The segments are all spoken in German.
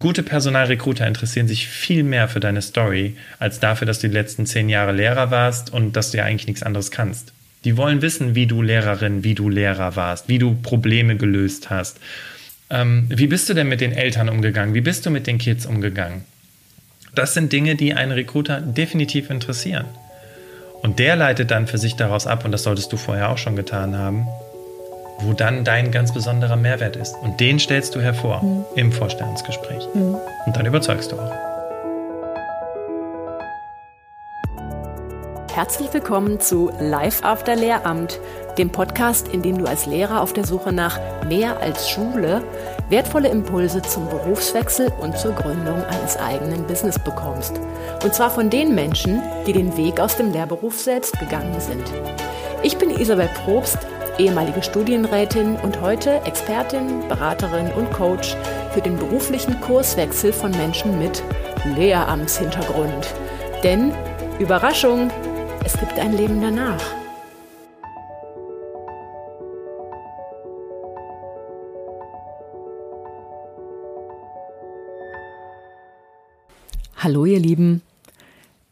Gute Personalrekruter interessieren sich viel mehr für deine Story, als dafür, dass du die letzten zehn Jahre Lehrer warst und dass du ja eigentlich nichts anderes kannst. Die wollen wissen, wie du Lehrerin, wie du Lehrer warst, wie du Probleme gelöst hast. Ähm, wie bist du denn mit den Eltern umgegangen? Wie bist du mit den Kids umgegangen? Das sind Dinge, die einen Recruiter definitiv interessieren. Und der leitet dann für sich daraus ab, und das solltest du vorher auch schon getan haben, wo dann dein ganz besonderer Mehrwert ist. Und den stellst du hervor mhm. im Vorstellungsgespräch. Mhm. Und dann überzeugst du auch. Herzlich willkommen zu Live After Lehramt, dem Podcast, in dem du als Lehrer auf der Suche nach mehr als Schule wertvolle Impulse zum Berufswechsel und zur Gründung eines eigenen Business bekommst. Und zwar von den Menschen, die den Weg aus dem Lehrberuf selbst gegangen sind. Ich bin Isabel Probst, ehemalige Studienrätin und heute Expertin, Beraterin und Coach für den beruflichen Kurswechsel von Menschen mit Lehramtshintergrund. Denn, Überraschung, es gibt ein Leben danach. Hallo ihr Lieben,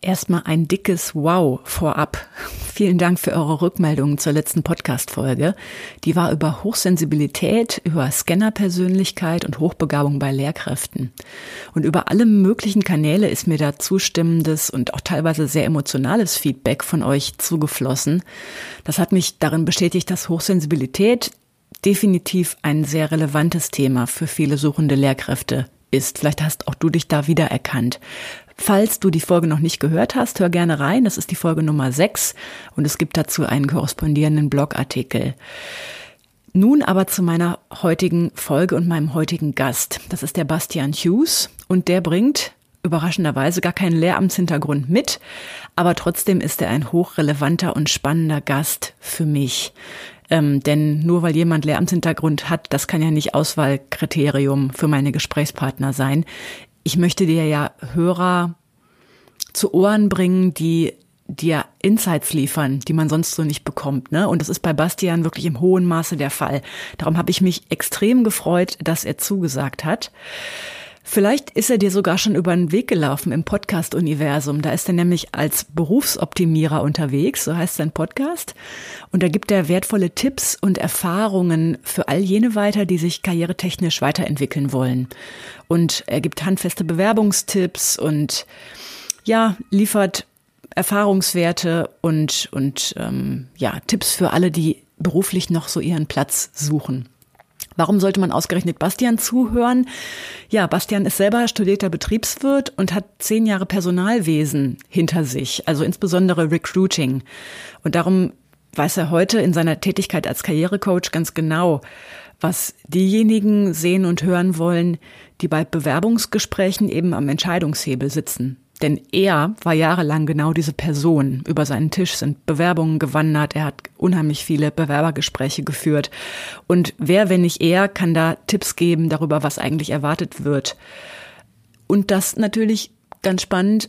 Erstmal ein dickes Wow vorab. Vielen Dank für eure Rückmeldungen zur letzten Podcast-Folge. Die war über Hochsensibilität, über Scannerpersönlichkeit und Hochbegabung bei Lehrkräften. Und über alle möglichen Kanäle ist mir da zustimmendes und auch teilweise sehr emotionales Feedback von euch zugeflossen. Das hat mich darin bestätigt, dass Hochsensibilität definitiv ein sehr relevantes Thema für viele suchende Lehrkräfte ist. Vielleicht hast auch du dich da wiedererkannt. Falls du die Folge noch nicht gehört hast, hör gerne rein. Das ist die Folge Nummer 6 und es gibt dazu einen korrespondierenden Blogartikel. Nun aber zu meiner heutigen Folge und meinem heutigen Gast. Das ist der Bastian Hughes und der bringt überraschenderweise gar keinen Lehramtshintergrund mit, aber trotzdem ist er ein hochrelevanter und spannender Gast für mich. Ähm, denn nur weil jemand Lehramtshintergrund hat, das kann ja nicht Auswahlkriterium für meine Gesprächspartner sein ich möchte dir ja Hörer zu Ohren bringen, die dir Insights liefern, die man sonst so nicht bekommt. Ne? Und das ist bei Bastian wirklich im hohen Maße der Fall. Darum habe ich mich extrem gefreut, dass er zugesagt hat. Vielleicht ist er dir sogar schon über den Weg gelaufen im Podcast-Universum. Da ist er nämlich als Berufsoptimierer unterwegs, so heißt sein Podcast. Und da gibt er wertvolle Tipps und Erfahrungen für all jene weiter, die sich karrieretechnisch weiterentwickeln wollen. Und er gibt handfeste Bewerbungstipps und ja, liefert Erfahrungswerte und, und ähm, ja, Tipps für alle, die beruflich noch so ihren Platz suchen. Warum sollte man ausgerechnet Bastian zuhören? Ja, Bastian ist selber studierter Betriebswirt und hat zehn Jahre Personalwesen hinter sich, also insbesondere Recruiting. Und darum weiß er heute in seiner Tätigkeit als Karrierecoach ganz genau, was diejenigen sehen und hören wollen, die bei Bewerbungsgesprächen eben am Entscheidungshebel sitzen. Denn er war jahrelang genau diese Person. Über seinen Tisch sind Bewerbungen gewandert. Er hat unheimlich viele Bewerbergespräche geführt. Und wer, wenn nicht er, kann da Tipps geben darüber, was eigentlich erwartet wird. Und das natürlich ganz spannend,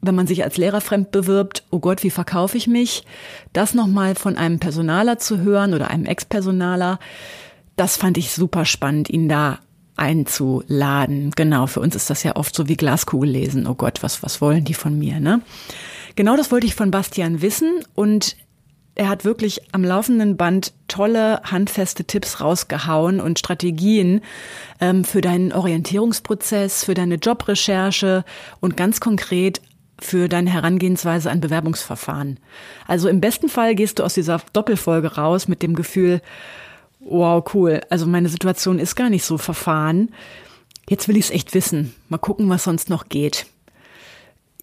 wenn man sich als Lehrer fremd bewirbt, oh Gott, wie verkaufe ich mich? Das nochmal von einem Personaler zu hören oder einem Ex-Personaler, das fand ich super spannend, ihn da einzuladen. Genau, für uns ist das ja oft so wie Glaskugel lesen. Oh Gott, was, was wollen die von mir, ne? Genau das wollte ich von Bastian wissen und er hat wirklich am laufenden Band tolle, handfeste Tipps rausgehauen und Strategien ähm, für deinen Orientierungsprozess, für deine Jobrecherche und ganz konkret für deine Herangehensweise an Bewerbungsverfahren. Also im besten Fall gehst du aus dieser Doppelfolge raus mit dem Gefühl, wow, cool. Also meine Situation ist gar nicht so verfahren. Jetzt will ich es echt wissen. Mal gucken, was sonst noch geht.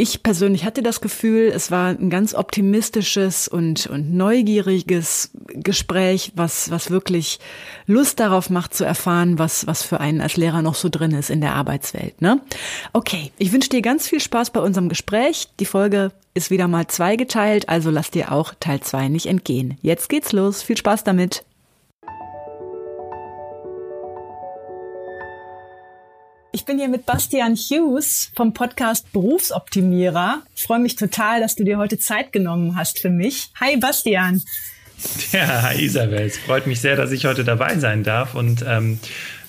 Ich persönlich hatte das Gefühl, es war ein ganz optimistisches und, und neugieriges Gespräch, was, was wirklich Lust darauf macht zu erfahren, was, was für einen als Lehrer noch so drin ist in der Arbeitswelt. Ne? Okay, ich wünsche dir ganz viel Spaß bei unserem Gespräch. Die Folge ist wieder mal zweigeteilt, also lass dir auch Teil zwei nicht entgehen. Jetzt geht's los. Viel Spaß damit. Ich bin hier mit Bastian Hughes vom Podcast Berufsoptimierer. Ich freue mich total, dass du dir heute Zeit genommen hast für mich. Hi Bastian. Ja, hi Isabel. Es freut mich sehr, dass ich heute dabei sein darf und ähm,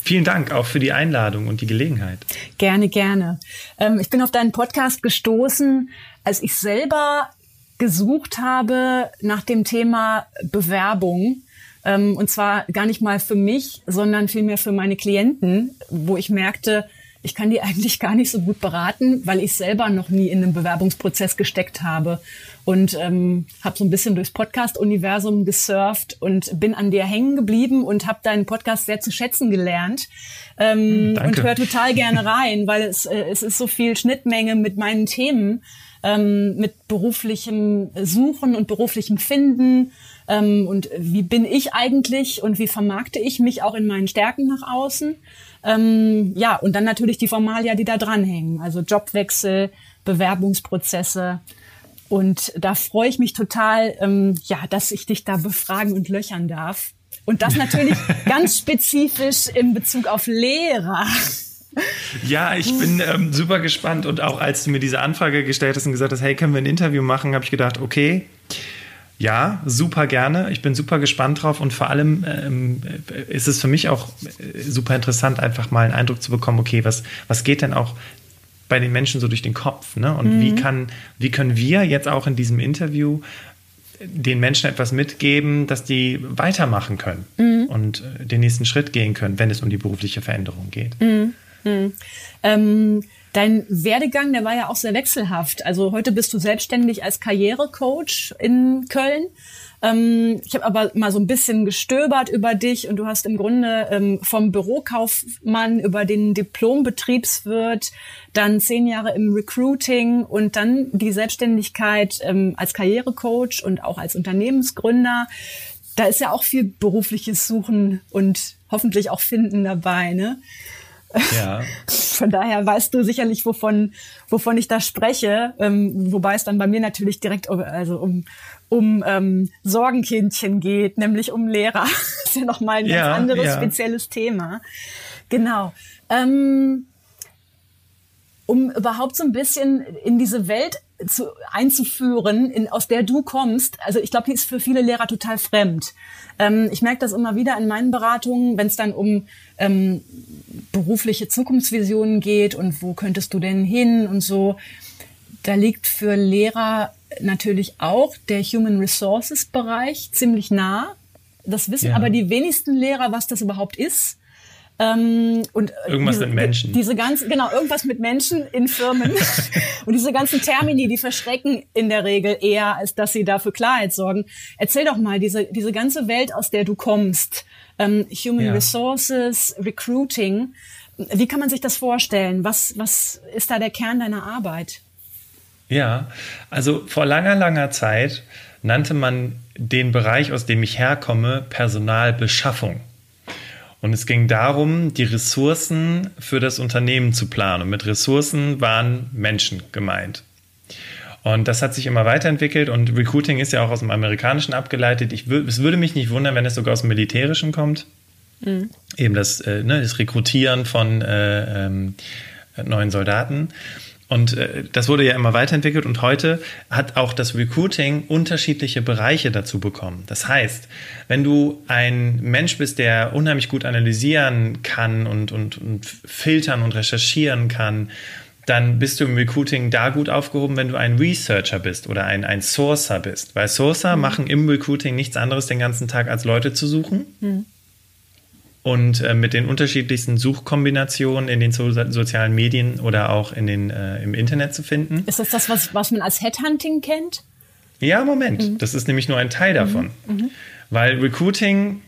Vielen Dank auch für die Einladung und die Gelegenheit. Gerne, gerne. Ähm, ich bin auf deinen Podcast gestoßen, als ich selber gesucht habe nach dem Thema Bewerbung. Ähm, und zwar gar nicht mal für mich, sondern vielmehr für meine Klienten, wo ich merkte, ich kann die eigentlich gar nicht so gut beraten, weil ich selber noch nie in einem Bewerbungsprozess gesteckt habe. Und ähm, habe so ein bisschen durchs Podcast-Universum gesurft und bin an dir hängen geblieben und habe deinen Podcast sehr zu schätzen gelernt ähm, hm, und höre total gerne rein, weil es, äh, es ist so viel Schnittmenge mit meinen Themen, ähm, mit beruflichem Suchen und beruflichem Finden ähm, und wie bin ich eigentlich und wie vermarkte ich mich auch in meinen Stärken nach außen. Ähm, ja, und dann natürlich die Formalia, die da dranhängen, also Jobwechsel, Bewerbungsprozesse. Und da freue ich mich total, ähm, ja, dass ich dich da befragen und löchern darf. Und das natürlich ganz spezifisch in Bezug auf Lehrer. Ja, ich bin ähm, super gespannt. Und auch als du mir diese Anfrage gestellt hast und gesagt hast, hey, können wir ein Interview machen, habe ich gedacht, okay, ja, super gerne. Ich bin super gespannt drauf und vor allem ähm, ist es für mich auch äh, super interessant, einfach mal einen Eindruck zu bekommen, okay, was, was geht denn auch bei den Menschen so durch den Kopf? Ne? Und mhm. wie, kann, wie können wir jetzt auch in diesem Interview den Menschen etwas mitgeben, dass die weitermachen können mhm. und äh, den nächsten Schritt gehen können, wenn es um die berufliche Veränderung geht? Mhm. mhm. Ähm Dein Werdegang, der war ja auch sehr wechselhaft. Also heute bist du selbstständig als Karrierecoach in Köln. Ähm, ich habe aber mal so ein bisschen gestöbert über dich und du hast im Grunde ähm, vom Bürokaufmann über den Diplombetriebswirt, dann zehn Jahre im Recruiting und dann die Selbstständigkeit ähm, als Karrierecoach und auch als Unternehmensgründer. Da ist ja auch viel berufliches Suchen und hoffentlich auch Finden dabei. Ne? Ja. Von daher weißt du sicherlich, wovon, wovon ich da spreche, ähm, wobei es dann bei mir natürlich direkt um, also um, um ähm, Sorgenkindchen geht, nämlich um Lehrer. das ist ja nochmal ein ja, ganz anderes, ja. spezielles Thema. Genau. Ähm, um überhaupt so ein bisschen in diese Welt zu, einzuführen, in, aus der du kommst. Also ich glaube, die ist für viele Lehrer total fremd. Ähm, ich merke das immer wieder in meinen Beratungen, wenn es dann um ähm, berufliche Zukunftsvisionen geht und wo könntest du denn hin und so. Da liegt für Lehrer natürlich auch der Human Resources Bereich ziemlich nah. Das wissen ja. aber die wenigsten Lehrer, was das überhaupt ist. Ähm, und irgendwas diese, mit Menschen. Diese ganzen, genau, irgendwas mit Menschen in Firmen. und diese ganzen Termini, die verschrecken in der Regel eher, als dass sie dafür Klarheit sorgen. Erzähl doch mal, diese, diese ganze Welt, aus der du kommst, ähm, Human ja. Resources, Recruiting, wie kann man sich das vorstellen? Was, was ist da der Kern deiner Arbeit? Ja, also vor langer, langer Zeit nannte man den Bereich, aus dem ich herkomme, Personalbeschaffung. Und es ging darum, die Ressourcen für das Unternehmen zu planen. Und mit Ressourcen waren Menschen gemeint. Und das hat sich immer weiterentwickelt und Recruiting ist ja auch aus dem Amerikanischen abgeleitet. Ich es würde mich nicht wundern, wenn es sogar aus dem Militärischen kommt. Mhm. Eben das, äh, ne, das Rekrutieren von äh, ähm, neuen Soldaten. Und äh, das wurde ja immer weiterentwickelt und heute hat auch das Recruiting unterschiedliche Bereiche dazu bekommen. Das heißt, wenn du ein Mensch bist, der unheimlich gut analysieren kann und, und, und filtern und recherchieren kann, dann bist du im Recruiting da gut aufgehoben, wenn du ein Researcher bist oder ein, ein Sourcer bist. Weil Sourcer mhm. machen im Recruiting nichts anderes den ganzen Tag, als Leute zu suchen. Mhm und äh, mit den unterschiedlichsten Suchkombinationen in den so sozialen Medien oder auch in den, äh, im Internet zu finden. Ist das das, was, was man als Headhunting kennt? Ja, Moment. Mhm. Das ist nämlich nur ein Teil davon. Mhm. Mhm. Weil Recruiting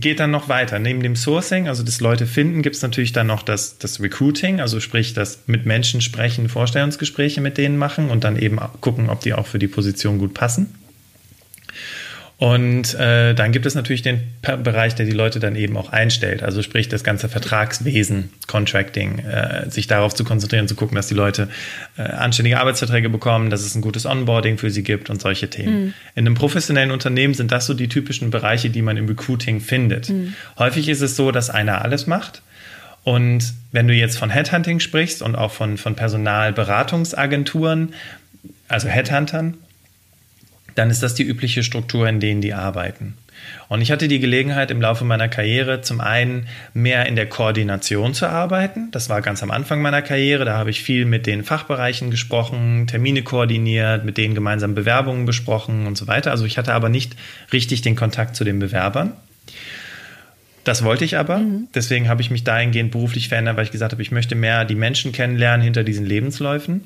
geht dann noch weiter. Neben dem Sourcing, also das Leute finden, gibt es natürlich dann noch das, das Recruiting, also sprich das mit Menschen sprechen, Vorstellungsgespräche mit denen machen und dann eben gucken, ob die auch für die Position gut passen. Und äh, dann gibt es natürlich den Bereich, der die Leute dann eben auch einstellt. Also sprich das ganze Vertragswesen, Contracting, äh, sich darauf zu konzentrieren, zu gucken, dass die Leute äh, anständige Arbeitsverträge bekommen, dass es ein gutes Onboarding für sie gibt und solche Themen. Mhm. In einem professionellen Unternehmen sind das so die typischen Bereiche, die man im Recruiting findet. Mhm. Häufig ist es so, dass einer alles macht. Und wenn du jetzt von Headhunting sprichst und auch von, von Personalberatungsagenturen, also Headhuntern, dann ist das die übliche Struktur, in denen die arbeiten. Und ich hatte die Gelegenheit im Laufe meiner Karriere zum einen mehr in der Koordination zu arbeiten. Das war ganz am Anfang meiner Karriere. Da habe ich viel mit den Fachbereichen gesprochen, Termine koordiniert, mit denen gemeinsam Bewerbungen besprochen und so weiter. Also ich hatte aber nicht richtig den Kontakt zu den Bewerbern. Das wollte ich aber. Mhm. Deswegen habe ich mich dahingehend beruflich verändert, weil ich gesagt habe, ich möchte mehr die Menschen kennenlernen hinter diesen Lebensläufen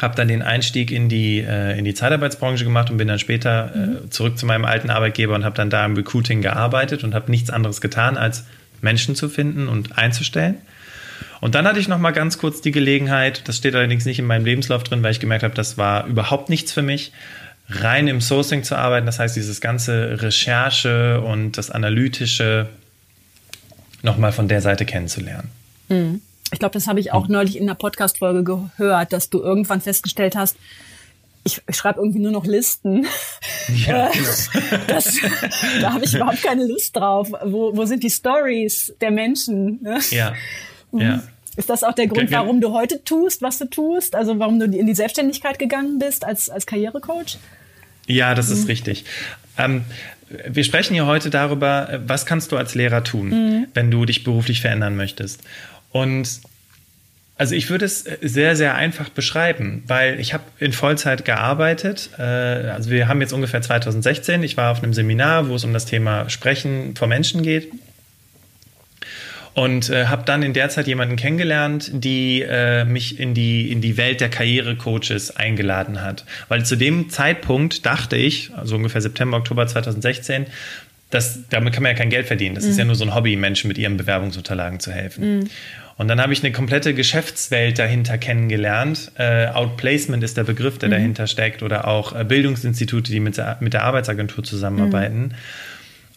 habe dann den Einstieg in die, äh, in die Zeitarbeitsbranche gemacht und bin dann später äh, mhm. zurück zu meinem alten Arbeitgeber und habe dann da im Recruiting gearbeitet und habe nichts anderes getan, als Menschen zu finden und einzustellen. Und dann hatte ich noch mal ganz kurz die Gelegenheit, das steht allerdings nicht in meinem Lebenslauf drin, weil ich gemerkt habe, das war überhaupt nichts für mich, rein im Sourcing zu arbeiten. Das heißt, dieses ganze Recherche und das Analytische noch mal von der Seite kennenzulernen. Mhm. Ich glaube, das habe ich auch hm. neulich in einer Podcast-Folge gehört, dass du irgendwann festgestellt hast, ich, ich schreibe irgendwie nur noch Listen. Ja, äh, genau. das, da habe ich überhaupt keine Lust drauf. Wo, wo sind die Stories der Menschen? Ne? Ja. Mhm. ja. Ist das auch der Grund, warum du heute tust, was du tust? Also warum du in die Selbstständigkeit gegangen bist als, als Karrierecoach? Ja, das ist mhm. richtig. Ähm, wir sprechen hier heute darüber, was kannst du als Lehrer tun, mhm. wenn du dich beruflich verändern möchtest. Und also ich würde es sehr, sehr einfach beschreiben, weil ich habe in Vollzeit gearbeitet. Äh, also wir haben jetzt ungefähr 2016. Ich war auf einem Seminar, wo es um das Thema Sprechen vor Menschen geht. Und äh, habe dann in der Zeit jemanden kennengelernt, die äh, mich in die, in die Welt der Karrierecoaches eingeladen hat. Weil zu dem Zeitpunkt dachte ich, also ungefähr September, Oktober 2016, dass, damit kann man ja kein Geld verdienen. Das mhm. ist ja nur so ein Hobby, Menschen mit ihren Bewerbungsunterlagen zu helfen. Mhm. Und dann habe ich eine komplette Geschäftswelt dahinter kennengelernt. Äh, Outplacement ist der Begriff, der mhm. dahinter steckt, oder auch äh, Bildungsinstitute, die mit der, mit der Arbeitsagentur zusammenarbeiten. Mhm.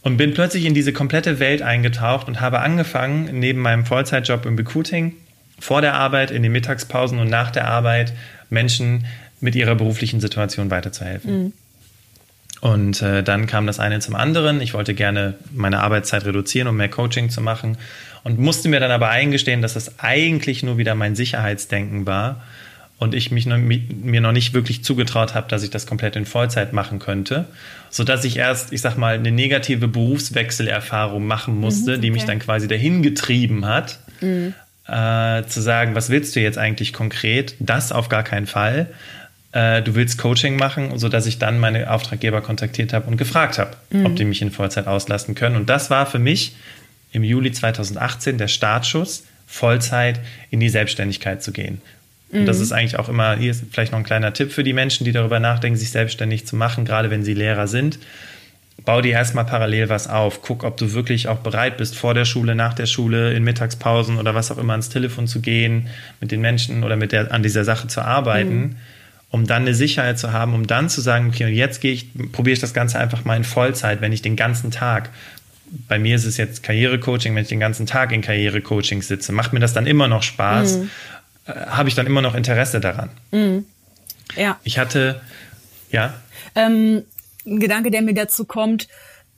Und bin plötzlich in diese komplette Welt eingetaucht und habe angefangen, neben meinem Vollzeitjob im Recruiting, vor der Arbeit, in den Mittagspausen und nach der Arbeit Menschen mit ihrer beruflichen Situation weiterzuhelfen. Mhm. Und äh, dann kam das eine zum anderen. Ich wollte gerne meine Arbeitszeit reduzieren, um mehr Coaching zu machen und musste mir dann aber eingestehen, dass das eigentlich nur wieder mein Sicherheitsdenken war und ich mich noch, mir noch nicht wirklich zugetraut habe, dass ich das komplett in Vollzeit machen könnte, so dass ich erst, ich sag mal, eine negative Berufswechselerfahrung machen musste, mhm, okay. die mich dann quasi dahin getrieben hat, mhm. äh, zu sagen, was willst du jetzt eigentlich konkret? Das auf gar keinen Fall. Äh, du willst Coaching machen, so dass ich dann meine Auftraggeber kontaktiert habe und gefragt habe, mhm. ob die mich in Vollzeit auslasten können. Und das war für mich im Juli 2018 der Startschuss, Vollzeit in die Selbstständigkeit zu gehen. Und das mhm. ist eigentlich auch immer, hier ist vielleicht noch ein kleiner Tipp für die Menschen, die darüber nachdenken, sich selbstständig zu machen, gerade wenn sie Lehrer sind. Bau dir erstmal parallel was auf. Guck, ob du wirklich auch bereit bist, vor der Schule, nach der Schule, in Mittagspausen oder was auch immer ans Telefon zu gehen, mit den Menschen oder mit der, an dieser Sache zu arbeiten, mhm. Um dann eine Sicherheit zu haben, um dann zu sagen, okay, und jetzt gehe ich, probiere ich das Ganze einfach mal in Vollzeit, wenn ich den ganzen Tag bei mir ist es jetzt Karrierecoaching, wenn ich den ganzen Tag in Karrierecoaching sitze, macht mir das dann immer noch Spaß, mhm. äh, habe ich dann immer noch Interesse daran. Mhm. Ja. Ich hatte, ja. Ähm, ein Gedanke, der mir dazu kommt,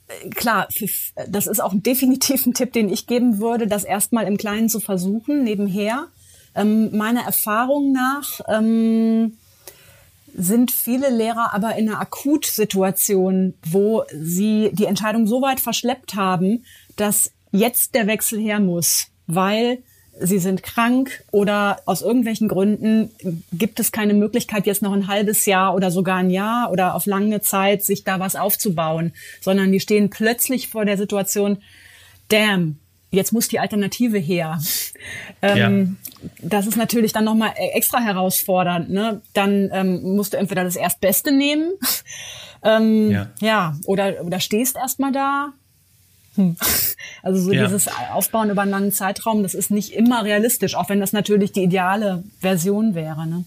äh, klar, das ist auch definitiv ein Tipp, den ich geben würde, das erstmal im Kleinen zu versuchen, nebenher. Ähm, meiner Erfahrung nach ähm, sind viele Lehrer aber in einer Akutsituation, wo sie die Entscheidung so weit verschleppt haben, dass jetzt der Wechsel her muss, weil sie sind krank oder aus irgendwelchen Gründen gibt es keine Möglichkeit, jetzt noch ein halbes Jahr oder sogar ein Jahr oder auf lange Zeit sich da was aufzubauen, sondern die stehen plötzlich vor der Situation, damn, jetzt muss die Alternative her. Ähm, ja. Das ist natürlich dann nochmal e-, extra herausfordernd. Ne? Dann ähm, musst du entweder das Erstbeste nehmen, ähm, ja. ja, oder, oder stehst erstmal da. Hm. Also so ja. dieses Aufbauen über einen langen Zeitraum, das ist nicht immer realistisch, auch wenn das natürlich die ideale Version wäre. Ne?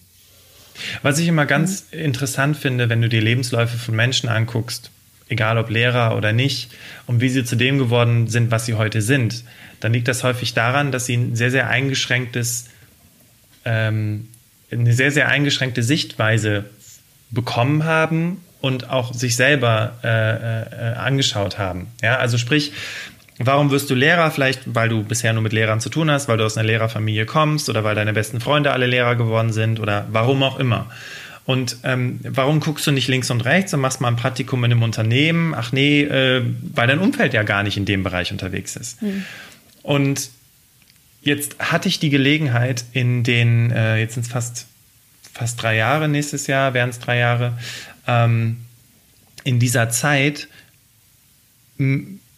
Was ich immer ganz mhm. interessant finde, wenn du die Lebensläufe von Menschen anguckst, egal ob Lehrer oder nicht, und wie sie zu dem geworden sind, was sie heute sind, dann liegt das häufig daran, dass sie ein sehr, sehr eingeschränktes, ähm, eine sehr, sehr eingeschränkte Sichtweise bekommen haben und auch sich selber äh, äh, angeschaut haben. Ja, also sprich, warum wirst du Lehrer? Vielleicht, weil du bisher nur mit Lehrern zu tun hast, weil du aus einer Lehrerfamilie kommst oder weil deine besten Freunde alle Lehrer geworden sind oder warum auch immer. Und ähm, warum guckst du nicht links und rechts und machst mal ein Praktikum in einem Unternehmen? Ach nee, äh, weil dein Umfeld ja gar nicht in dem Bereich unterwegs ist. Mhm. Und jetzt hatte ich die Gelegenheit in den, äh, jetzt sind es fast, fast drei Jahre, nächstes Jahr wären es drei Jahre, ähm, in dieser Zeit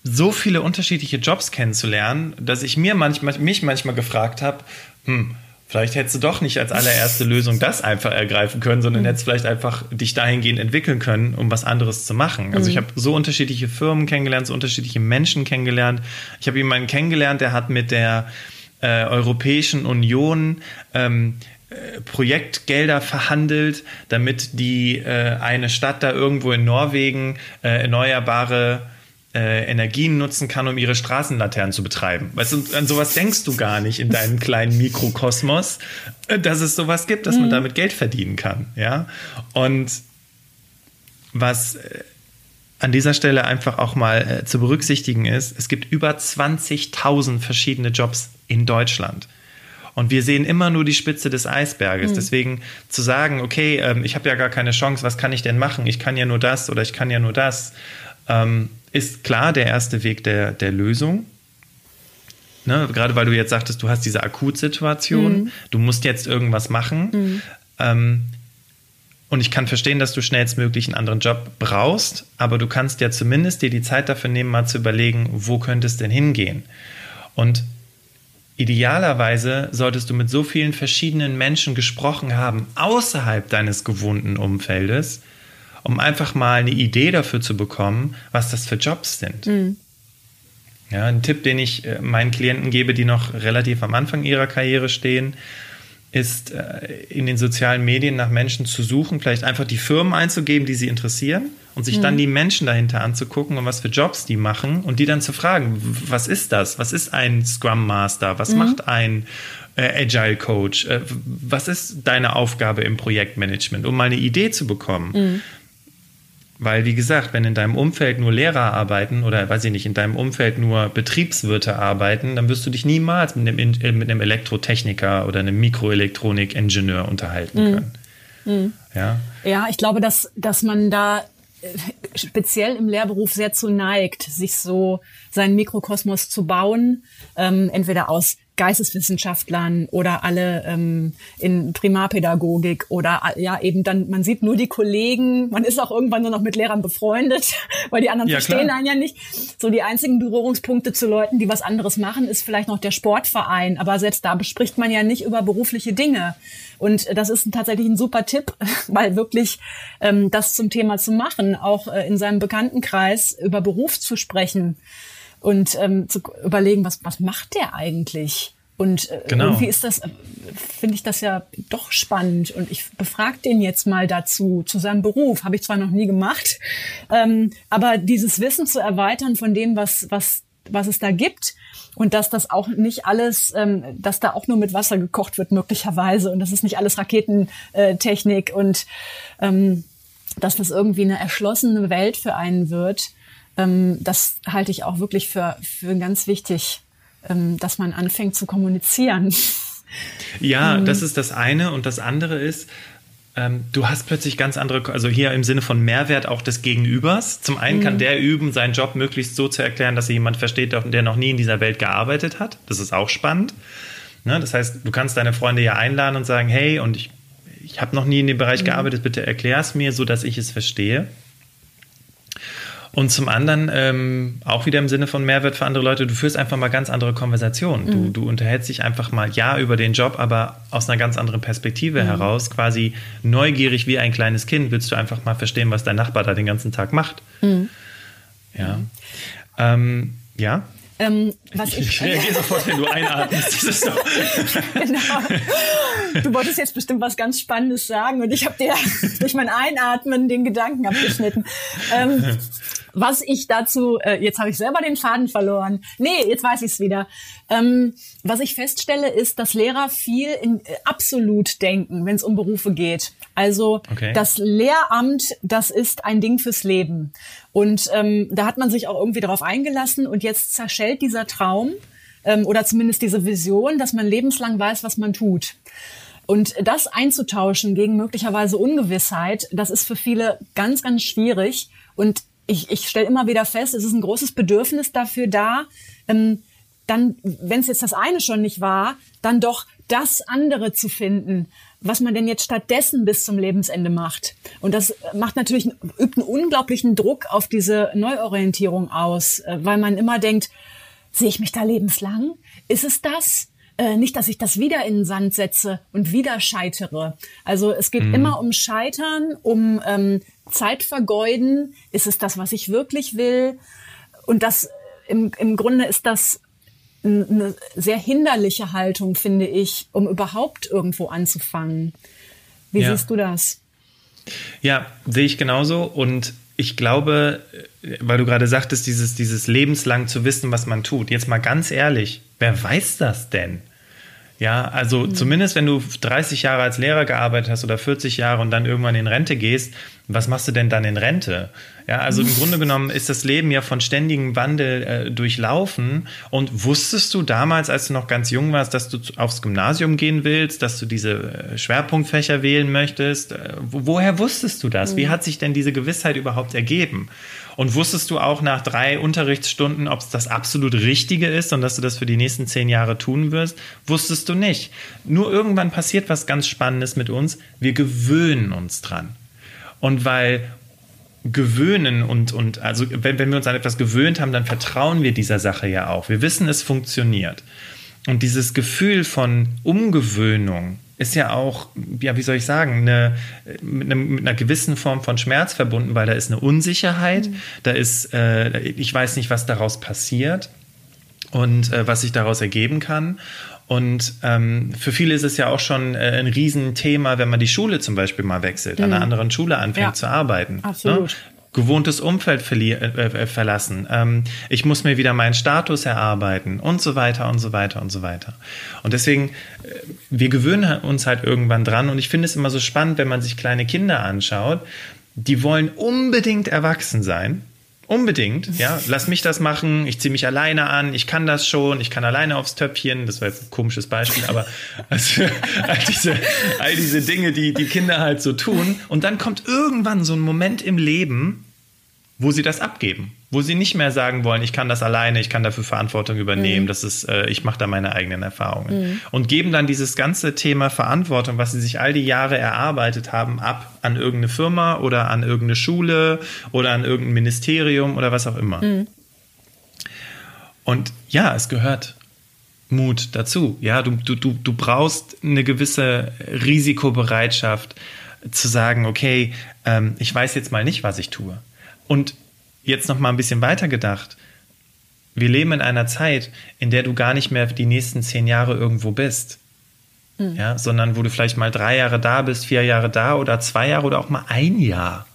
so viele unterschiedliche Jobs kennenzulernen, dass ich mir manchmal, mich manchmal gefragt habe, hm, vielleicht hättest du doch nicht als allererste Lösung das einfach ergreifen können, sondern mhm. hättest vielleicht einfach dich dahingehend entwickeln können, um was anderes zu machen. Also mhm. ich habe so unterschiedliche Firmen kennengelernt, so unterschiedliche Menschen kennengelernt. Ich habe jemanden kennengelernt, der hat mit der äh, Europäischen Union ähm, äh, Projektgelder verhandelt, damit die äh, eine Stadt da irgendwo in Norwegen äh, erneuerbare äh, Energien nutzen kann, um ihre Straßenlaternen zu betreiben. Weißt du, an sowas denkst du gar nicht in deinem kleinen Mikrokosmos, äh, dass es sowas gibt, dass mhm. man damit Geld verdienen kann. Ja? Und was äh, an dieser Stelle einfach auch mal äh, zu berücksichtigen ist, es gibt über 20.000 verschiedene Jobs in Deutschland. Und wir sehen immer nur die Spitze des Eisberges. Mhm. Deswegen zu sagen, okay, ähm, ich habe ja gar keine Chance, was kann ich denn machen? Ich kann ja nur das oder ich kann ja nur das. Ähm, ist klar der erste Weg der, der Lösung. Ne? Gerade weil du jetzt sagtest, du hast diese Akutsituation, mhm. du musst jetzt irgendwas machen. Mhm. Ähm, und ich kann verstehen, dass du schnellstmöglich einen anderen Job brauchst, aber du kannst ja zumindest dir die Zeit dafür nehmen, mal zu überlegen, wo könnte es denn hingehen? Und idealerweise solltest du mit so vielen verschiedenen Menschen gesprochen haben, außerhalb deines gewohnten Umfeldes, um einfach mal eine Idee dafür zu bekommen, was das für Jobs sind. Mhm. Ja, ein Tipp, den ich äh, meinen Klienten gebe, die noch relativ am Anfang ihrer Karriere stehen, ist äh, in den sozialen Medien nach Menschen zu suchen, vielleicht einfach die Firmen einzugeben, die sie interessieren und sich mhm. dann die Menschen dahinter anzugucken und was für Jobs die machen und die dann zu fragen, was ist das? Was ist ein Scrum Master? Was mhm. macht ein äh, Agile Coach? Äh, was ist deine Aufgabe im Projektmanagement, um mal eine Idee zu bekommen? Mhm. Weil, wie gesagt, wenn in deinem Umfeld nur Lehrer arbeiten oder, weiß ich nicht, in deinem Umfeld nur Betriebswirte arbeiten, dann wirst du dich niemals mit einem, mit einem Elektrotechniker oder einem Mikroelektronik-Ingenieur unterhalten mhm. können. Mhm. Ja? ja, ich glaube, dass, dass man da äh, speziell im Lehrberuf sehr zu neigt, sich so seinen Mikrokosmos zu bauen, ähm, entweder aus Geisteswissenschaftlern oder alle ähm, in Primarpädagogik oder ja eben dann, man sieht nur die Kollegen, man ist auch irgendwann nur noch mit Lehrern befreundet, weil die anderen ja, verstehen klar. einen ja nicht. So die einzigen Berührungspunkte zu Leuten, die was anderes machen, ist vielleicht noch der Sportverein, aber selbst da bespricht man ja nicht über berufliche Dinge. Und das ist tatsächlich ein super Tipp, weil wirklich ähm, das zum Thema zu machen, auch äh, in seinem Bekanntenkreis über Beruf zu sprechen und ähm, zu überlegen, was, was macht der eigentlich? Und äh, genau. irgendwie ist das, äh, finde ich das ja doch spannend. Und ich befrage den jetzt mal dazu, zu seinem Beruf. Habe ich zwar noch nie gemacht, ähm, aber dieses Wissen zu erweitern von dem, was, was, was es da gibt. Und dass das auch nicht alles, ähm, dass da auch nur mit Wasser gekocht wird, möglicherweise. Und das ist nicht alles Raketentechnik und ähm, dass das irgendwie eine erschlossene Welt für einen wird das halte ich auch wirklich für, für ganz wichtig, ähm, dass man anfängt zu kommunizieren. Ja, ähm, das ist das eine. Und das andere ist, ähm, du hast plötzlich ganz andere, also hier im Sinne von Mehrwert auch des Gegenübers. Zum einen kann mhm. der üben, seinen Job möglichst so zu erklären, dass er jemand versteht, der noch nie in dieser Welt gearbeitet hat. Das ist auch spannend. Ne? Das heißt, du kannst deine Freunde ja einladen und sagen, hey, und ich, ich habe noch nie in dem Bereich mhm. gearbeitet, bitte erklär es mir, so dass ich es verstehe. Und zum anderen, ähm, auch wieder im Sinne von Mehrwert für andere Leute, du führst einfach mal ganz andere Konversationen. Mhm. Du, du unterhältst dich einfach mal, ja, über den Job, aber aus einer ganz anderen Perspektive mhm. heraus, quasi neugierig wie ein kleines Kind, willst du einfach mal verstehen, was dein Nachbar da den ganzen Tag macht. Mhm. Ja. Ähm, ja. Ähm, was ich, ich, ich reagiere sofort, wenn du einatmest. Doch genau. Du wolltest jetzt bestimmt was ganz Spannendes sagen und ich habe dir durch mein Einatmen den Gedanken abgeschnitten. Ähm, was ich dazu, äh, jetzt habe ich selber den Faden verloren. Nee, jetzt weiß ich es wieder. Ähm, was ich feststelle, ist, dass Lehrer viel in äh, absolut denken, wenn es um Berufe geht. Also okay. das Lehramt, das ist ein Ding fürs Leben. Und ähm, da hat man sich auch irgendwie darauf eingelassen und jetzt zerschellt dieser Traum ähm, oder zumindest diese Vision, dass man lebenslang weiß, was man tut. Und das einzutauschen gegen möglicherweise Ungewissheit, das ist für viele ganz, ganz schwierig. Und ich, ich stelle immer wieder fest, es ist ein großes Bedürfnis dafür da, ähm, dann, wenn es jetzt das eine schon nicht war, dann doch das andere zu finden, was man denn jetzt stattdessen bis zum Lebensende macht. Und das macht natürlich, übt einen unglaublichen Druck auf diese Neuorientierung aus, äh, weil man immer denkt, sehe ich mich da lebenslang? Ist es das? Äh, nicht, dass ich das wieder in den Sand setze und wieder scheitere. Also es geht mhm. immer um Scheitern, um ähm, Zeit vergeuden. Ist es das, was ich wirklich will? Und das im, im Grunde ist das eine sehr hinderliche Haltung, finde ich, um überhaupt irgendwo anzufangen. Wie ja. siehst du das? Ja, sehe ich genauso. Und ich glaube, weil du gerade sagtest, dieses, dieses lebenslang zu wissen, was man tut. Jetzt mal ganz ehrlich, wer weiß das denn? Ja, also mhm. zumindest wenn du 30 Jahre als Lehrer gearbeitet hast oder 40 Jahre und dann irgendwann in Rente gehst, was machst du denn dann in Rente? Ja, also im Grunde genommen ist das Leben ja von ständigem Wandel äh, durchlaufen. Und wusstest du damals, als du noch ganz jung warst, dass du aufs Gymnasium gehen willst, dass du diese äh, Schwerpunktfächer wählen möchtest? Äh, woher wusstest du das? Mhm. Wie hat sich denn diese Gewissheit überhaupt ergeben? Und wusstest du auch nach drei Unterrichtsstunden, ob es das absolut Richtige ist und dass du das für die nächsten zehn Jahre tun wirst? Wusstest du nicht. Nur irgendwann passiert was ganz Spannendes mit uns. Wir gewöhnen uns dran. Und weil gewöhnen und, und also wenn, wenn wir uns an etwas gewöhnt haben, dann vertrauen wir dieser Sache ja auch. Wir wissen, es funktioniert. Und dieses Gefühl von Umgewöhnung ist ja auch, ja, wie soll ich sagen, eine, mit, einer, mit einer gewissen Form von Schmerz verbunden, weil da ist eine Unsicherheit, mhm. da ist, äh, ich weiß nicht, was daraus passiert und äh, was sich daraus ergeben kann. Und ähm, für viele ist es ja auch schon äh, ein Riesenthema, wenn man die Schule zum Beispiel mal wechselt, mhm. an einer mhm. anderen Schule anfängt ja. zu arbeiten. Ne? Absolut. Ne? gewohntes Umfeld äh, äh, verlassen. Ähm, ich muss mir wieder meinen Status erarbeiten und so weiter und so weiter und so weiter. Und deswegen, äh, wir gewöhnen uns halt irgendwann dran. Und ich finde es immer so spannend, wenn man sich kleine Kinder anschaut, die wollen unbedingt erwachsen sein Unbedingt, ja. Lass mich das machen, ich ziehe mich alleine an, ich kann das schon, ich kann alleine aufs Töpfchen. Das war jetzt ein komisches Beispiel, aber also, all, diese, all diese Dinge, die die Kinder halt so tun. Und dann kommt irgendwann so ein Moment im Leben, wo sie das abgeben, wo sie nicht mehr sagen wollen, ich kann das alleine, ich kann dafür Verantwortung übernehmen, mhm. das ist, äh, ich mache da meine eigenen Erfahrungen mhm. und geben dann dieses ganze Thema Verantwortung, was sie sich all die Jahre erarbeitet haben, ab an irgendeine Firma oder an irgendeine Schule oder an irgendein Ministerium oder was auch immer. Mhm. Und ja, es gehört Mut dazu. Ja, du, du, du, du brauchst eine gewisse Risikobereitschaft zu sagen, okay, ähm, ich weiß jetzt mal nicht, was ich tue. Und jetzt noch mal ein bisschen weiter gedacht. Wir leben in einer Zeit, in der du gar nicht mehr die nächsten zehn Jahre irgendwo bist. Mhm. Ja, sondern wo du vielleicht mal drei Jahre da bist, vier Jahre da oder zwei Jahre oder auch mal ein Jahr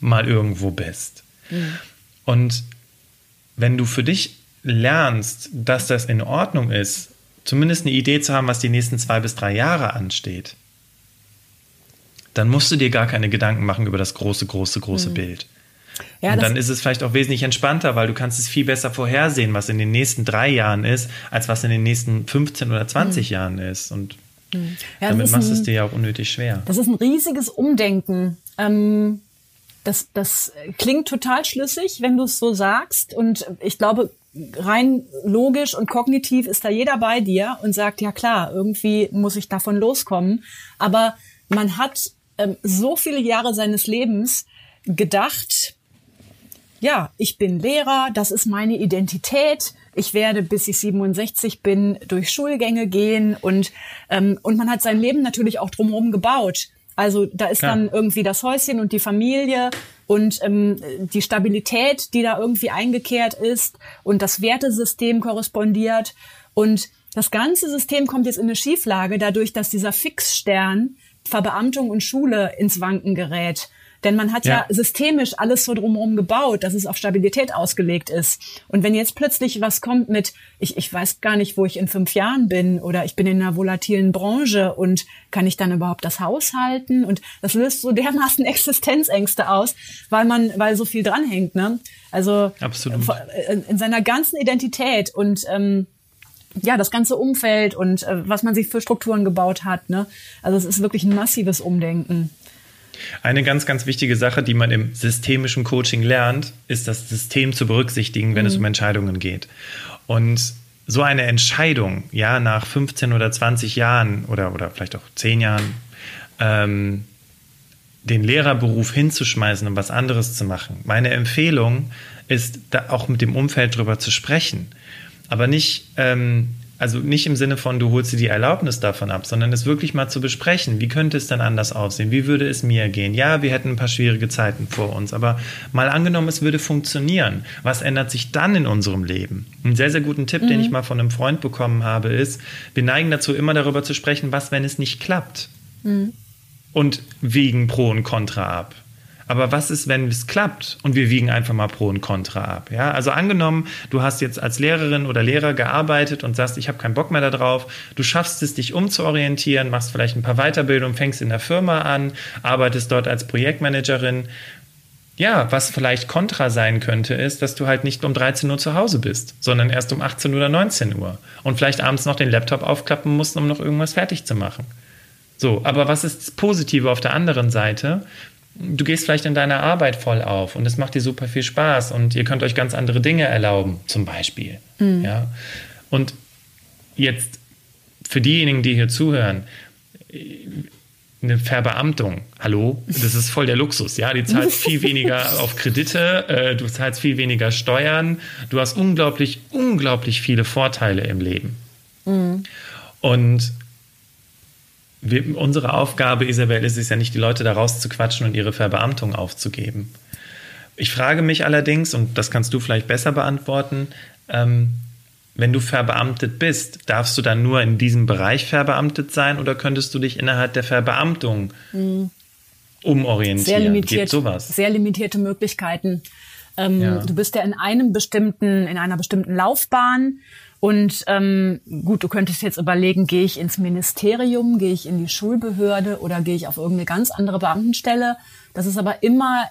mal irgendwo bist. Mhm. Und wenn du für dich lernst, dass das in Ordnung ist, zumindest eine Idee zu haben, was die nächsten zwei bis drei Jahre ansteht, dann musst du dir gar keine Gedanken machen über das große, große, große mhm. Bild. Ja, und dann ist es vielleicht auch wesentlich entspannter, weil du kannst es viel besser vorhersehen, was in den nächsten drei Jahren ist, als was in den nächsten 15 oder 20 mhm. Jahren ist. Und mhm. ja, damit machst du es dir ja auch unnötig schwer. Das ist ein riesiges Umdenken. Ähm, das, das klingt total schlüssig, wenn du es so sagst. Und ich glaube, rein logisch und kognitiv ist da jeder bei dir und sagt, ja klar, irgendwie muss ich davon loskommen. Aber man hat ähm, so viele Jahre seines Lebens gedacht, ja, ich bin Lehrer, das ist meine Identität. Ich werde, bis ich 67 bin, durch Schulgänge gehen und, ähm, und man hat sein Leben natürlich auch drumherum gebaut. Also da ist ja. dann irgendwie das Häuschen und die Familie und ähm, die Stabilität, die da irgendwie eingekehrt ist und das Wertesystem korrespondiert. Und das ganze System kommt jetzt in eine Schieflage, dadurch, dass dieser Fixstern Verbeamtung und Schule ins Wanken gerät. Denn man hat ja. ja, systemisch alles so drumherum gebaut, dass es auf Stabilität ausgelegt ist. Und wenn jetzt plötzlich was kommt mit, ich, ich weiß gar nicht, wo ich in fünf Jahren bin oder ich bin in einer volatilen Branche und kann ich dann überhaupt das Haus halten? Und das löst so dermaßen Existenzängste aus, weil man, weil so viel dranhängt, ne? Also Absolut. in, in seiner ganzen Identität und ähm, ja, das ganze Umfeld und äh, was man sich für Strukturen gebaut hat. Ne? Also es ist wirklich ein massives Umdenken. Eine ganz, ganz wichtige Sache, die man im systemischen Coaching lernt, ist das System zu berücksichtigen, wenn mhm. es um Entscheidungen geht. Und so eine Entscheidung, ja, nach 15 oder 20 Jahren oder, oder vielleicht auch 10 Jahren, ähm, den Lehrerberuf hinzuschmeißen und was anderes zu machen. Meine Empfehlung ist, da auch mit dem Umfeld drüber zu sprechen. Aber nicht, ähm, also nicht im Sinne von, du holst dir die Erlaubnis davon ab, sondern es wirklich mal zu besprechen. Wie könnte es denn anders aussehen? Wie würde es mir gehen? Ja, wir hätten ein paar schwierige Zeiten vor uns, aber mal angenommen, es würde funktionieren. Was ändert sich dann in unserem Leben? Ein sehr, sehr guten Tipp, mhm. den ich mal von einem Freund bekommen habe, ist, wir neigen dazu, immer darüber zu sprechen, was, wenn es nicht klappt. Mhm und wiegen Pro und Contra ab. Aber was ist, wenn es klappt und wir wiegen einfach mal Pro und Contra ab? Ja, also angenommen, du hast jetzt als Lehrerin oder Lehrer gearbeitet und sagst, ich habe keinen Bock mehr darauf. Du schaffst es, dich umzuorientieren, machst vielleicht ein paar Weiterbildungen, fängst in der Firma an, arbeitest dort als Projektmanagerin. Ja, was vielleicht Kontra sein könnte, ist, dass du halt nicht um 13 Uhr zu Hause bist, sondern erst um 18 oder 19 Uhr und vielleicht abends noch den Laptop aufklappen musst, um noch irgendwas fertig zu machen. So, aber was ist das Positive auf der anderen Seite? Du gehst vielleicht in deiner Arbeit voll auf und es macht dir super viel Spaß und ihr könnt euch ganz andere Dinge erlauben, zum Beispiel. Mhm. Ja? Und jetzt für diejenigen, die hier zuhören, eine Verbeamtung, hallo, das ist voll der Luxus, ja, die zahlt viel weniger auf Kredite, äh, du zahlst viel weniger Steuern, du hast unglaublich, unglaublich viele Vorteile im Leben. Mhm. Und wir, unsere Aufgabe, Isabel, ist es ja nicht, die Leute da rauszuquatschen und ihre Verbeamtung aufzugeben. Ich frage mich allerdings, und das kannst du vielleicht besser beantworten, ähm, wenn du verbeamtet bist, darfst du dann nur in diesem Bereich verbeamtet sein oder könntest du dich innerhalb der Verbeamtung mhm. umorientieren? Sehr limitiert, sowas? Sehr limitierte Möglichkeiten. Ähm, ja. Du bist ja in einem bestimmten, in einer bestimmten Laufbahn und ähm, gut, du könntest jetzt überlegen, gehe ich ins Ministerium, gehe ich in die Schulbehörde oder gehe ich auf irgendeine ganz andere Beamtenstelle. Das ist aber immer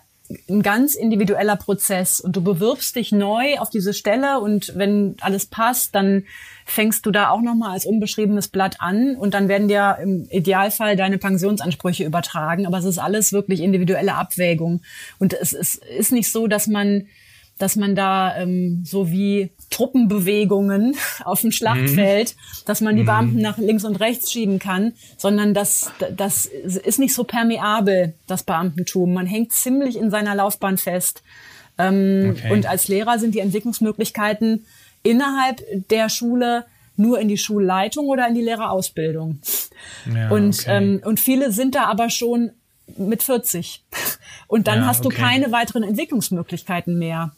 ein ganz individueller Prozess und du bewirbst dich neu auf diese Stelle und wenn alles passt, dann fängst du da auch nochmal als unbeschriebenes Blatt an und dann werden dir im Idealfall deine Pensionsansprüche übertragen. Aber es ist alles wirklich individuelle Abwägung und es, es ist nicht so, dass man dass man da ähm, so wie Truppenbewegungen auf dem Schlachtfeld, mhm. dass man die mhm. Beamten nach links und rechts schieben kann, sondern das, das ist nicht so permeabel, das Beamtentum. Man hängt ziemlich in seiner Laufbahn fest. Ähm, okay. Und als Lehrer sind die Entwicklungsmöglichkeiten innerhalb der Schule nur in die Schulleitung oder in die Lehrerausbildung. Ja, und, okay. ähm, und viele sind da aber schon mit 40. Und dann ja, hast du okay. keine weiteren Entwicklungsmöglichkeiten mehr.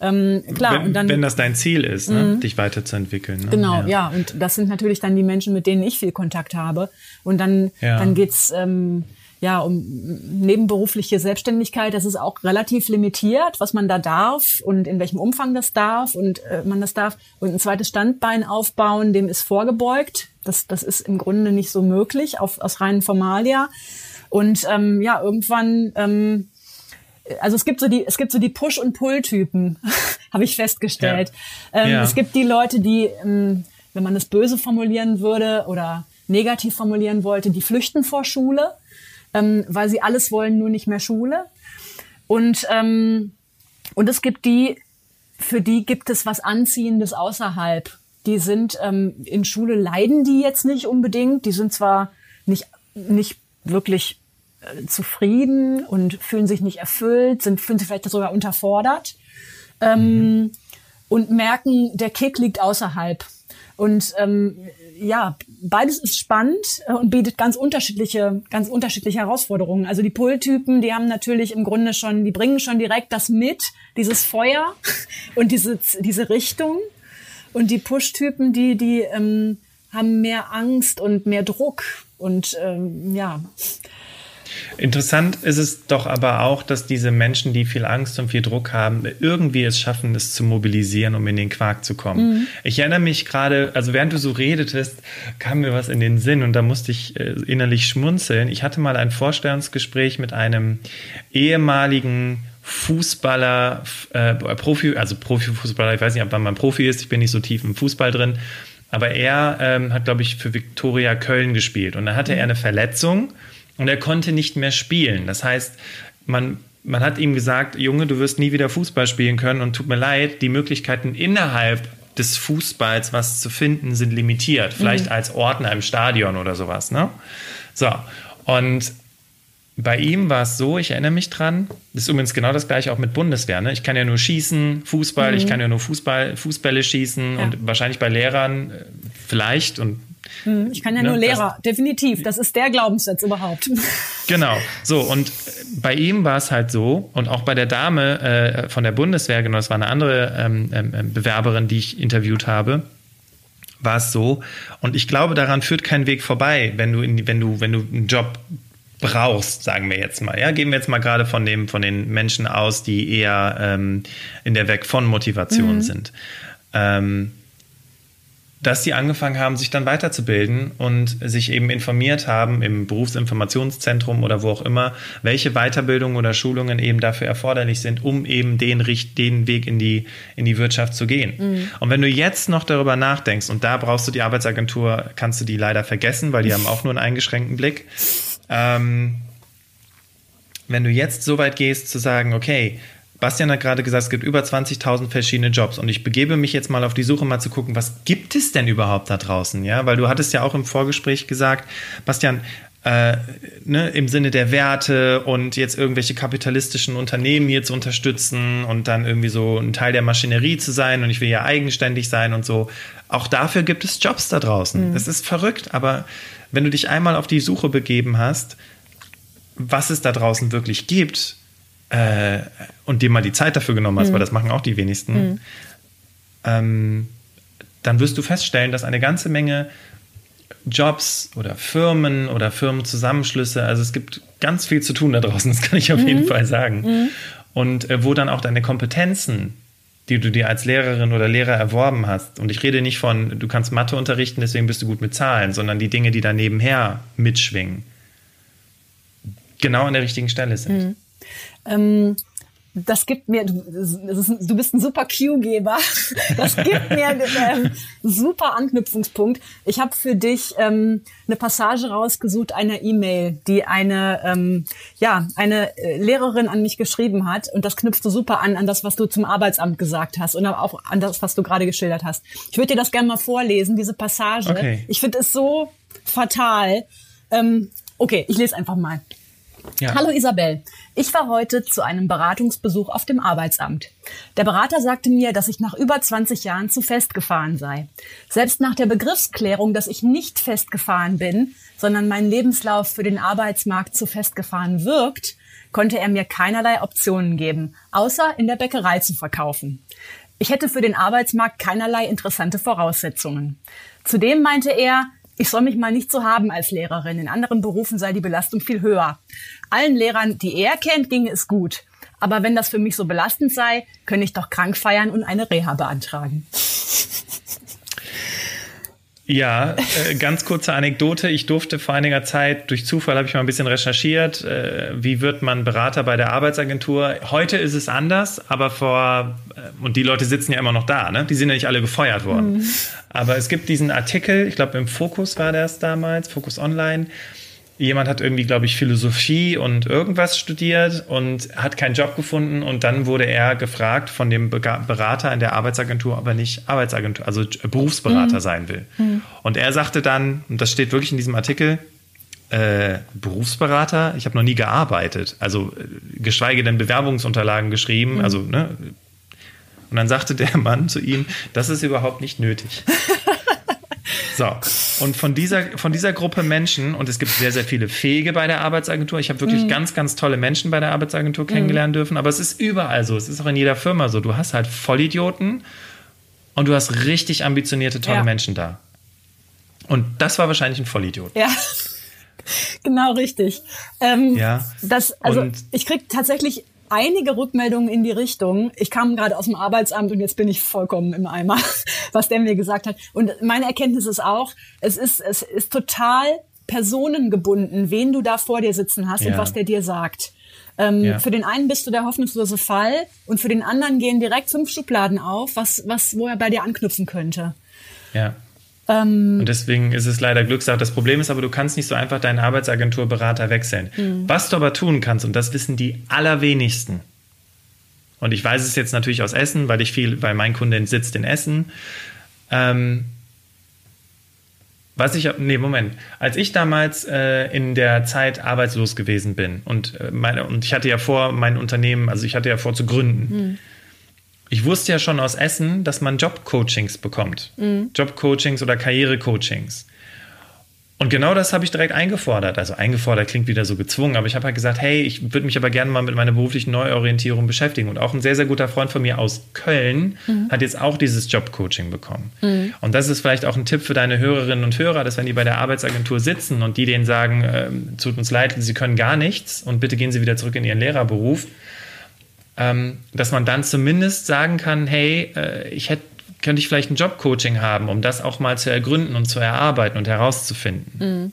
Ähm, klar, wenn, und dann, wenn das dein Ziel ist, ne? Mhm. dich weiterzuentwickeln. Ne? Genau, ja. ja. Und das sind natürlich dann die Menschen, mit denen ich viel Kontakt habe. Und dann, ja. dann geht's ähm, ja um nebenberufliche Selbstständigkeit. Das ist auch relativ limitiert, was man da darf und in welchem Umfang das darf und äh, man das darf. Und ein zweites Standbein aufbauen, dem ist vorgebeugt. Das, das ist im Grunde nicht so möglich auf, aus reinen Formalia. Und ähm, ja, irgendwann, ähm, also es gibt so die, es gibt so die Push- und Pull-Typen, habe ich festgestellt. Ja. Ähm, ja. Es gibt die Leute, die, ähm, wenn man es böse formulieren würde oder negativ formulieren wollte, die flüchten vor Schule, ähm, weil sie alles wollen, nur nicht mehr Schule. Und, ähm, und es gibt die, für die gibt es was Anziehendes außerhalb. Die sind ähm, in Schule leiden die jetzt nicht unbedingt. Die sind zwar nicht, nicht wirklich zufrieden und fühlen sich nicht erfüllt, sind, fühlen sich vielleicht sogar unterfordert ähm, mhm. und merken, der Kick liegt außerhalb. Und ähm, ja, beides ist spannend äh, und bietet ganz unterschiedliche, ganz unterschiedliche Herausforderungen. Also die Pull-Typen, die haben natürlich im Grunde schon, die bringen schon direkt das mit, dieses Feuer und diese, diese Richtung. Und die Push-Typen, die, die ähm, haben mehr Angst und mehr Druck und ähm, ja. Interessant ist es doch aber auch, dass diese Menschen, die viel Angst und viel Druck haben, irgendwie es schaffen, es zu mobilisieren, um in den Quark zu kommen. Mhm. Ich erinnere mich gerade, also während du so redetest, kam mir was in den Sinn und da musste ich äh, innerlich schmunzeln. Ich hatte mal ein Vorstellungsgespräch mit einem ehemaligen Fußballer, äh, Profi, also Profifußballer, ich weiß nicht, ob man Profi ist, ich bin nicht so tief im Fußball drin, Aber er ähm, hat, glaube ich, für Viktoria Köln gespielt. Und dann hatte er eine Verletzung und er konnte nicht mehr spielen. Das heißt, man, man hat ihm gesagt, Junge, du wirst nie wieder Fußball spielen können und tut mir leid, die Möglichkeiten innerhalb des Fußballs was zu finden sind limitiert. Vielleicht mhm. als Ordner im Stadion oder sowas. Ne? So, und bei ihm war es so, ich erinnere mich dran, das ist übrigens genau das gleiche auch mit Bundeswehr. Ne? Ich kann ja nur schießen, Fußball, mhm. ich kann ja nur Fußball, Fußbälle schießen ja. und wahrscheinlich bei Lehrern äh, vielleicht und. Ich kann ja ne, nur Lehrer, das, definitiv. Das ist der Glaubenssatz überhaupt. Genau. So, und bei ihm war es halt so, und auch bei der Dame äh, von der Bundeswehr, genau, das war eine andere ähm, ähm, Bewerberin, die ich interviewt habe, war es so. Und ich glaube, daran führt kein Weg vorbei, wenn du, in, wenn du, wenn du einen Job brauchst, sagen wir jetzt mal. Ja, gehen wir jetzt mal gerade von dem, von den Menschen aus, die eher ähm, in der Weg von Motivation mhm. sind. Ähm, dass sie angefangen haben, sich dann weiterzubilden und sich eben informiert haben im Berufsinformationszentrum oder wo auch immer, welche Weiterbildungen oder Schulungen eben dafür erforderlich sind, um eben den, den Weg in die, in die Wirtschaft zu gehen. Mhm. Und wenn du jetzt noch darüber nachdenkst, und da brauchst du die Arbeitsagentur, kannst du die leider vergessen, weil die haben auch nur einen eingeschränkten Blick. Ähm, wenn du jetzt so weit gehst zu sagen, okay, Bastian hat gerade gesagt, es gibt über 20.000 verschiedene Jobs und ich begebe mich jetzt mal auf die Suche, mal zu gucken, was gibt es denn überhaupt da draußen? Ja, weil du hattest ja auch im Vorgespräch gesagt, Bastian, äh, ne, im Sinne der Werte und jetzt irgendwelche kapitalistischen Unternehmen hier zu unterstützen und dann irgendwie so ein Teil der Maschinerie zu sein und ich will ja eigenständig sein und so. Auch dafür gibt es Jobs da draußen. Mhm. Das ist verrückt, aber wenn du dich einmal auf die Suche begeben hast, was es da draußen wirklich gibt äh, und dir mal die Zeit dafür genommen hast, mhm. weil das machen auch die wenigsten, mhm. ähm, dann wirst du feststellen, dass eine ganze Menge Jobs oder Firmen oder Firmenzusammenschlüsse, also es gibt ganz viel zu tun da draußen, das kann ich auf mhm. jeden Fall sagen. Mhm. Und äh, wo dann auch deine Kompetenzen die du dir als Lehrerin oder Lehrer erworben hast. Und ich rede nicht von, du kannst Mathe unterrichten, deswegen bist du gut mit Zahlen, sondern die Dinge, die da nebenher mitschwingen, genau an der richtigen Stelle sind. Mhm. Ähm, das gibt mir, du, ist, du bist ein super Cue-Geber. Das gibt mir einen ähm, super Anknüpfungspunkt. Ich habe für dich ähm, eine Passage rausgesucht einer E-Mail, die eine ähm, ja eine äh, Lehrerin an mich geschrieben hat und das knüpfte super an an das, was du zum Arbeitsamt gesagt hast und auch an das, was du gerade geschildert hast. Ich würde dir das gerne mal vorlesen, diese Passage. Okay. Ich finde es so fatal. Ähm, okay, ich lese einfach mal. Ja. Hallo Isabel, ich war heute zu einem Beratungsbesuch auf dem Arbeitsamt. Der Berater sagte mir, dass ich nach über 20 Jahren zu festgefahren sei. Selbst nach der Begriffsklärung, dass ich nicht festgefahren bin, sondern mein Lebenslauf für den Arbeitsmarkt zu festgefahren wirkt, konnte er mir keinerlei Optionen geben, außer in der Bäckerei zu verkaufen. Ich hätte für den Arbeitsmarkt keinerlei interessante Voraussetzungen. Zudem meinte er, ich soll mich mal nicht so haben als Lehrerin. In anderen Berufen sei die Belastung viel höher. Allen Lehrern, die er kennt, ginge es gut. Aber wenn das für mich so belastend sei, könne ich doch krank feiern und eine Reha beantragen. Ja, äh, ganz kurze Anekdote. Ich durfte vor einiger Zeit, durch Zufall habe ich mal ein bisschen recherchiert, äh, wie wird man Berater bei der Arbeitsagentur. Heute ist es anders, aber vor, äh, und die Leute sitzen ja immer noch da, ne? die sind ja nicht alle gefeuert worden. Mhm. Aber es gibt diesen Artikel, ich glaube im Fokus war das damals, Fokus Online, jemand hat irgendwie, glaube ich, Philosophie und irgendwas studiert und hat keinen Job gefunden und dann wurde er gefragt von dem Berater in der Arbeitsagentur, ob er nicht Arbeitsagentur, also Berufsberater mhm. sein will. Mhm. Und er sagte dann, und das steht wirklich in diesem Artikel, äh, Berufsberater, ich habe noch nie gearbeitet, also äh, geschweige denn Bewerbungsunterlagen geschrieben, mhm. also ne. Und dann sagte der Mann zu ihm, das ist überhaupt nicht nötig. So, und von dieser, von dieser Gruppe Menschen, und es gibt sehr, sehr viele Fähige bei der Arbeitsagentur, ich habe wirklich mhm. ganz, ganz tolle Menschen bei der Arbeitsagentur kennengelernt mhm. dürfen, aber es ist überall so, es ist auch in jeder Firma so. Du hast halt Vollidioten und du hast richtig ambitionierte, tolle ja. Menschen da. Und das war wahrscheinlich ein Vollidiot. Ja. Genau richtig. Ähm, ja. Das, also und ich krieg tatsächlich einige Rückmeldungen in die Richtung. Ich kam gerade aus dem Arbeitsamt und jetzt bin ich vollkommen im Eimer, was der mir gesagt hat. Und meine Erkenntnis ist auch, es ist, es ist total personengebunden, wen du da vor dir sitzen hast ja. und was der dir sagt. Ähm, ja. Für den einen bist du der hoffnungslose Fall und für den anderen gehen direkt fünf Schubladen auf, was, was, wo er bei dir anknüpfen könnte. Ja. Ähm, und deswegen ist es leider Glückssache. Das Problem ist aber, du kannst nicht so einfach deinen Arbeitsagenturberater wechseln. Mhm. Was du aber tun kannst, und das wissen die allerwenigsten, und ich weiß es jetzt natürlich aus Essen, weil ich viel, weil mein Kunde sitzt in Essen. Ähm, was ich, nee, Moment. Als ich damals äh, in der Zeit arbeitslos gewesen bin und, äh, meine, und ich hatte ja vor, mein Unternehmen, also ich hatte ja vor zu gründen. Mhm. Ich wusste ja schon aus Essen, dass man Jobcoachings bekommt. Mhm. Jobcoachings oder Karrierecoachings. Und genau das habe ich direkt eingefordert. Also eingefordert klingt wieder so gezwungen, aber ich habe halt gesagt, hey, ich würde mich aber gerne mal mit meiner beruflichen Neuorientierung beschäftigen. Und auch ein sehr, sehr guter Freund von mir aus Köln mhm. hat jetzt auch dieses Jobcoaching bekommen. Mhm. Und das ist vielleicht auch ein Tipp für deine Hörerinnen und Hörer, dass wenn die bei der Arbeitsagentur sitzen und die denen sagen, äh, tut uns leid, sie können gar nichts und bitte gehen sie wieder zurück in ihren Lehrerberuf, ähm, dass man dann zumindest sagen kann, hey, äh, ich hätte könnte ich vielleicht ein Jobcoaching haben, um das auch mal zu ergründen und zu erarbeiten und herauszufinden. Mhm.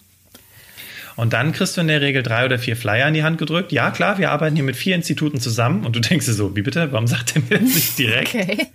Und dann kriegst du in der Regel drei oder vier Flyer in die Hand gedrückt. Ja, klar, wir arbeiten hier mit vier Instituten zusammen. Und du denkst dir so, wie bitte? Warum sagt er mir das nicht direkt? Okay.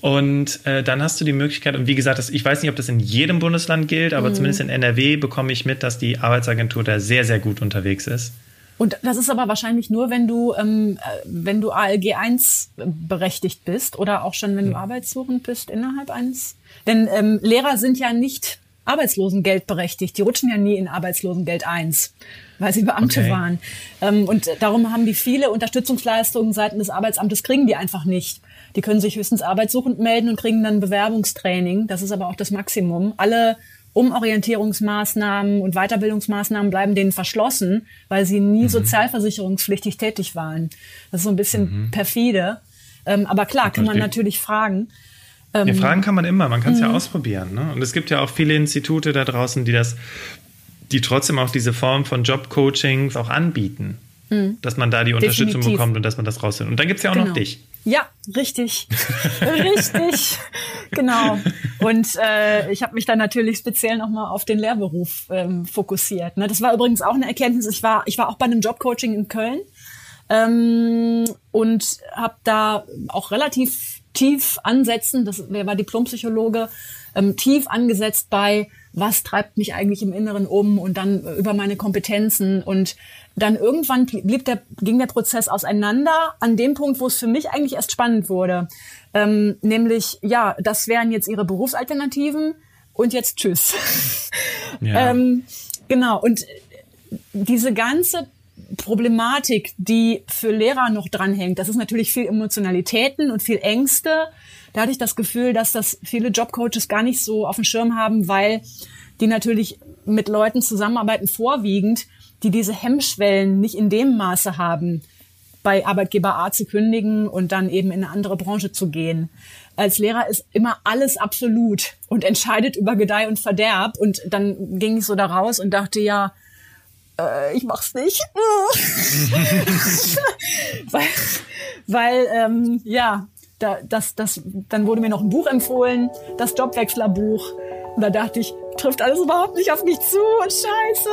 Und äh, dann hast du die Möglichkeit, und wie gesagt, das, ich weiß nicht, ob das in jedem Bundesland gilt, aber mhm. zumindest in NRW bekomme ich mit, dass die Arbeitsagentur da sehr, sehr gut unterwegs ist. Und das ist aber wahrscheinlich nur, wenn du, ähm, äh, wenn du ALG 1 berechtigt bist oder auch schon, wenn du arbeitssuchend bist innerhalb eines. Denn ähm, Lehrer sind ja nicht Arbeitslosengeld berechtigt. Die rutschen ja nie in Arbeitslosengeld 1, weil sie Beamte okay. waren. Ähm, und darum haben die viele Unterstützungsleistungen seitens des Arbeitsamtes, kriegen die einfach nicht. Die können sich höchstens arbeitssuchend melden und kriegen dann Bewerbungstraining. Das ist aber auch das Maximum. Alle Umorientierungsmaßnahmen und Weiterbildungsmaßnahmen bleiben denen verschlossen, weil sie nie mhm. sozialversicherungspflichtig tätig waren. Das ist so ein bisschen mhm. perfide. Ähm, aber klar, kann man natürlich fragen. Ähm, ja, fragen kann man immer, man kann es ja mhm. ausprobieren. Ne? Und es gibt ja auch viele Institute da draußen, die das, die trotzdem auch diese Form von Jobcoachings auch anbieten. Mhm. Dass man da die Unterstützung Definitiv. bekommt und dass man das rausfindet. Und dann gibt es ja auch genau. noch dich. Ja, richtig. richtig. Genau. Und äh, ich habe mich dann natürlich speziell nochmal auf den Lehrberuf ähm, fokussiert. Ne? Das war übrigens auch eine Erkenntnis. Ich war, ich war auch bei einem Jobcoaching in Köln ähm, und habe da auch relativ tief ansetzen, das wer war Diplompsychologe, ähm, tief angesetzt bei was treibt mich eigentlich im Inneren um und dann über meine Kompetenzen und dann irgendwann blieb der, ging der Prozess auseinander an dem Punkt, wo es für mich eigentlich erst spannend wurde. Ähm, nämlich, ja, das wären jetzt ihre Berufsalternativen und jetzt tschüss. Ja. ähm, genau. Und diese ganze Problematik, die für Lehrer noch dranhängt, das ist natürlich viel Emotionalitäten und viel Ängste. Da hatte ich das Gefühl, dass das viele Jobcoaches gar nicht so auf dem Schirm haben, weil die natürlich mit Leuten zusammenarbeiten, vorwiegend, die diese Hemmschwellen nicht in dem Maße haben, bei Arbeitgeber A zu kündigen und dann eben in eine andere Branche zu gehen. Als Lehrer ist immer alles absolut und entscheidet über Gedeih und Verderb. Und dann ging ich so da raus und dachte, ja, äh, ich mach's nicht. weil, weil ähm, ja, da, das, das, dann wurde mir noch ein Buch empfohlen, das Jobwechslerbuch. Und da dachte ich, trifft alles überhaupt nicht auf mich zu und scheiße.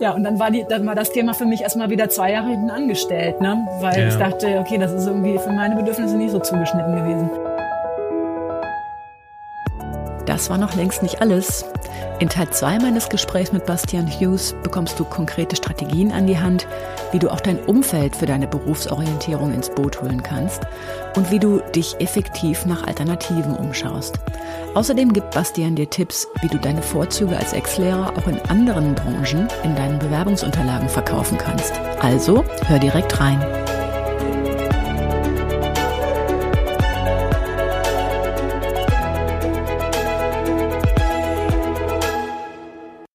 Ja, und dann war, die, dann war das Thema für mich erstmal wieder zwei Jahre hinten angestellt, ne? weil ja. ich dachte, okay, das ist irgendwie für meine Bedürfnisse nicht so zugeschnitten gewesen. Das war noch längst nicht alles. In Teil 2 meines Gesprächs mit Bastian Hughes bekommst du konkrete Strategien an die Hand, wie du auch dein Umfeld für deine Berufsorientierung ins Boot holen kannst und wie du dich effektiv nach Alternativen umschaust. Außerdem gibt Bastian dir Tipps, wie du deine Vorzüge als Ex-Lehrer auch in anderen Branchen in deinen Bewerbungsunterlagen verkaufen kannst. Also hör direkt rein.